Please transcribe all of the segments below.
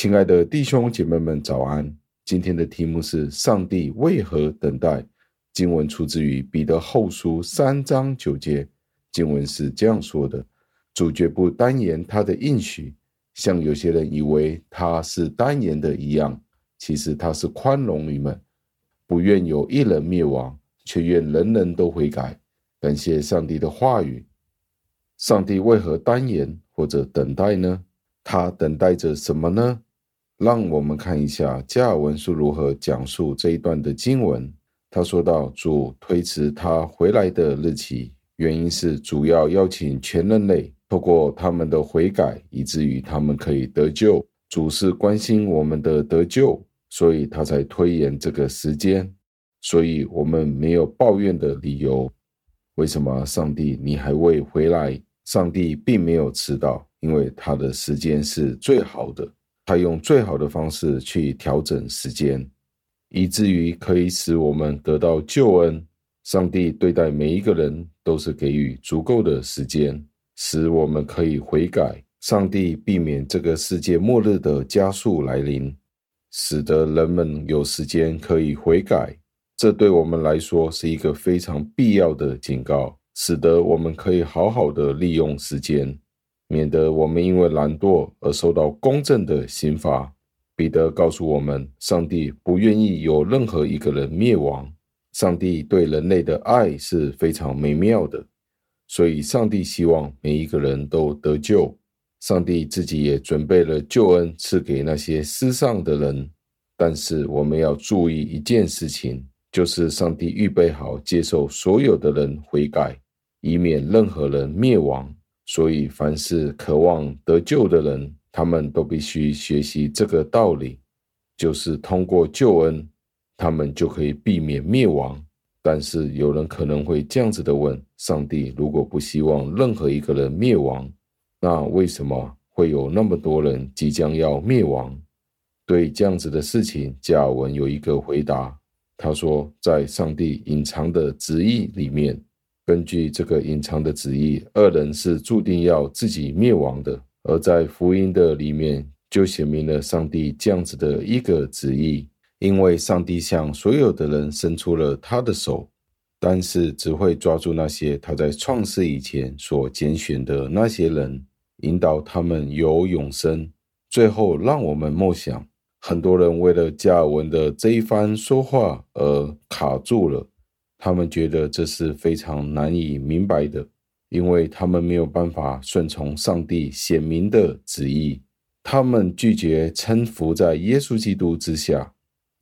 亲爱的弟兄姐妹们，早安！今天的题目是“上帝为何等待”。经文出自于彼得后书三章九节。经文是这样说的：“主绝不单言他的应许，像有些人以为他是单言的一样，其实他是宽容你们，不愿有一人灭亡，却愿人人都悔改。”感谢上帝的话语。上帝为何单言或者等待呢？他等待着什么呢？让我们看一下加尔文书如何讲述这一段的经文。他说到：“主推迟他回来的日期，原因是主要邀请全人类透过他们的悔改，以至于他们可以得救。主是关心我们的得救，所以他才推延这个时间。所以我们没有抱怨的理由。为什么上帝你还未回来？上帝并没有迟到，因为他的时间是最好的。”他用最好的方式去调整时间，以至于可以使我们得到救恩。上帝对待每一个人都是给予足够的时间，使我们可以悔改。上帝避免这个世界末日的加速来临，使得人们有时间可以悔改。这对我们来说是一个非常必要的警告，使得我们可以好好的利用时间。免得我们因为懒惰而受到公正的刑罚。彼得告诉我们，上帝不愿意有任何一个人灭亡。上帝对人类的爱是非常美妙的，所以上帝希望每一个人都得救。上帝自己也准备了救恩赐给那些世上的人。但是我们要注意一件事情，就是上帝预备好接受所有的人悔改，以免任何人灭亡。所以，凡是渴望得救的人，他们都必须学习这个道理，就是通过救恩，他们就可以避免灭亡。但是，有人可能会这样子的问：上帝如果不希望任何一个人灭亡，那为什么会有那么多人即将要灭亡？对这样子的事情，加尔文有一个回答，他说：在上帝隐藏的旨意里面。根据这个隐藏的旨意，恶人是注定要自己灭亡的。而在福音的里面，就写明了上帝这样子的一个旨意。因为上帝向所有的人伸出了他的手，但是只会抓住那些他在创世以前所拣选的那些人，引导他们有永生。最后，让我们默想，很多人为了加尔文的这一番说话而卡住了。他们觉得这是非常难以明白的，因为他们没有办法顺从上帝显明的旨意。他们拒绝臣服在耶稣基督之下，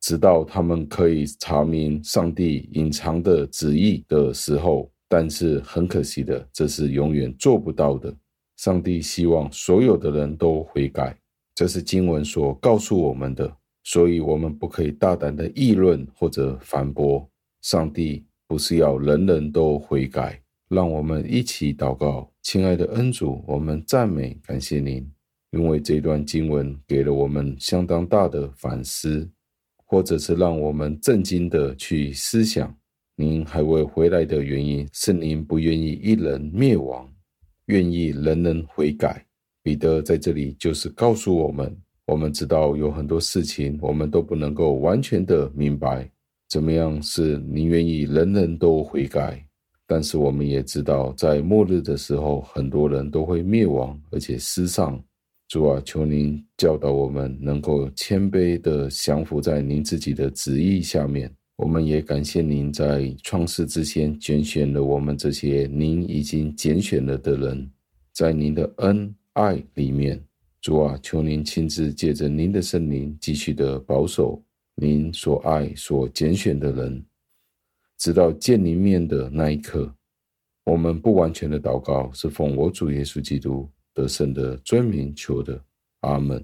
直到他们可以查明上帝隐藏的旨意的时候。但是很可惜的，这是永远做不到的。上帝希望所有的人都悔改，这是经文所告诉我们的，所以我们不可以大胆的议论或者反驳上帝。不是要人人都悔改，让我们一起祷告，亲爱的恩主，我们赞美感谢您，因为这段经文给了我们相当大的反思，或者是让我们震惊的去思想，您还未回来的原因是您不愿意一人灭亡，愿意人人悔改。彼得在这里就是告诉我们，我们知道有很多事情我们都不能够完全的明白。怎么样是您愿意人人都悔改？但是我们也知道，在末日的时候，很多人都会灭亡，而且失丧。主啊，求您教导我们，能够谦卑地降服在您自己的旨意下面。我们也感谢您在创世之前拣选了我们这些您已经拣选了的人，在您的恩爱里面。主啊，求您亲自借着您的圣灵继续的保守。您所爱、所拣选的人，直到见您面的那一刻，我们不完全的祷告是奉我主耶稣基督得胜的尊名求的，阿门。